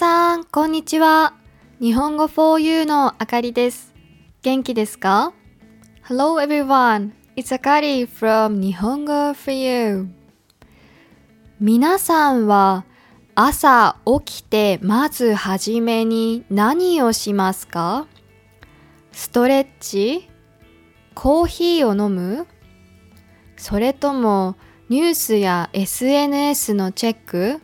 さん、こんにちは。日本語 for you のあかりです。元気ですか ?Hello everyone, it's Akari from 日本語 for you. 皆さんは朝起きてまずはじめに何をしますか？ストレッチ？コーヒーを飲む？それともニュースや SNS のチェック？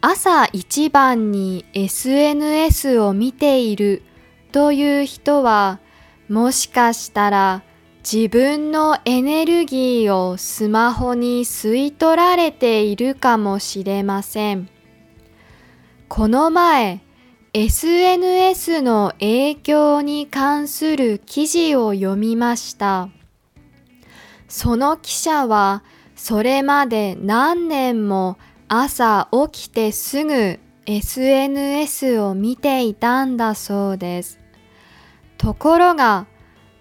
朝一番に SNS を見ているという人はもしかしたら自分のエネルギーをスマホに吸い取られているかもしれません。この前 SNS の影響に関する記事を読みました。その記者はそれまで何年も朝起きてすぐ SNS を見ていたんだそうです。ところが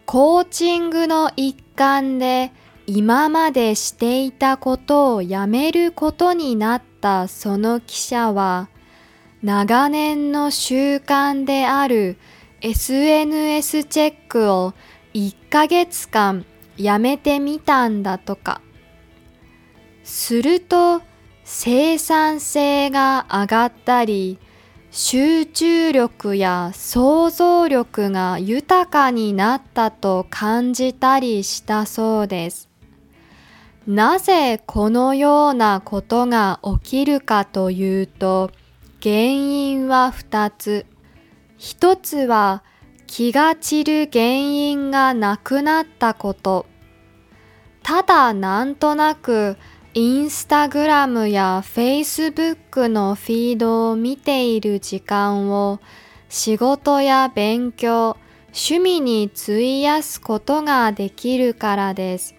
コーチングの一環で今までしていたことをやめることになったその記者は長年の習慣である SNS チェックを1ヶ月間やめてみたんだとか。すると生産性が上がったり集中力や想像力が豊かになったと感じたりしたそうです。なぜこのようなことが起きるかというと原因は2つ。一つは気が散る原因がなくなったこと。ただなんとなくインスタグラムやフェイスブックのフィードを見ている時間を仕事や勉強、趣味に費やすことができるからです。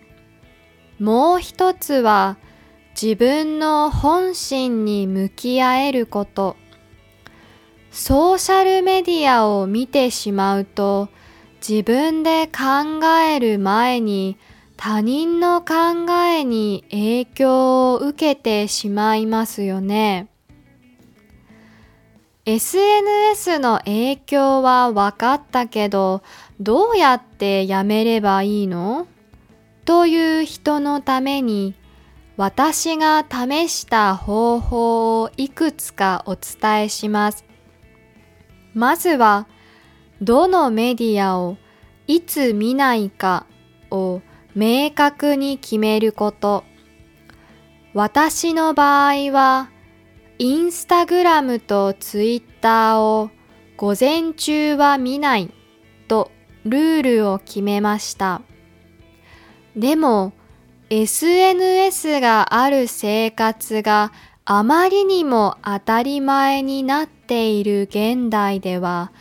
もう一つは自分の本心に向き合えること。ソーシャルメディアを見てしまうと自分で考える前に他人の考えに影響を受けてしまいますよね。SNS の影響は分かったけど、どうやってやめればいいの？という人のために、私が試した方法をいくつかお伝えします。まずは、どのメディアをいつ見ないかを明確に決めること。私の場合は、インスタグラムとツイッターを午前中は見ないとルールを決めました。でも、SNS がある生活があまりにも当たり前になっている現代では、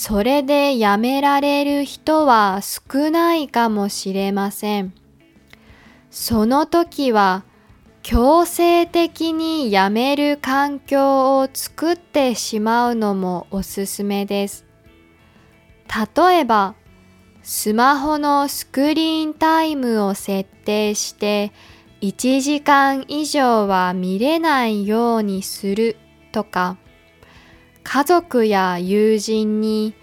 それでやめられる人は少ないかもしれません。その時は強制的にやめる環境を作ってしまうのもおすすめです。例えば、スマホのスクリーンタイムを設定して1時間以上は見れないようにするとか、家族や友人に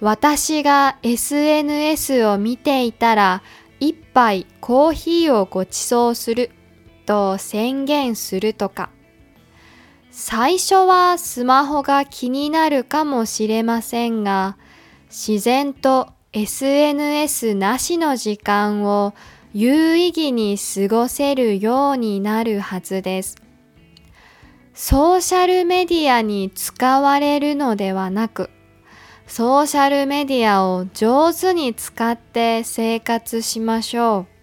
私が SNS を見ていたら一杯コーヒーをご馳走すると宣言するとか最初はスマホが気になるかもしれませんが自然と SNS なしの時間を有意義に過ごせるようになるはずです。ソーシャルメディアに使われるのではなく、ソーシャルメディアを上手に使って生活しましょう。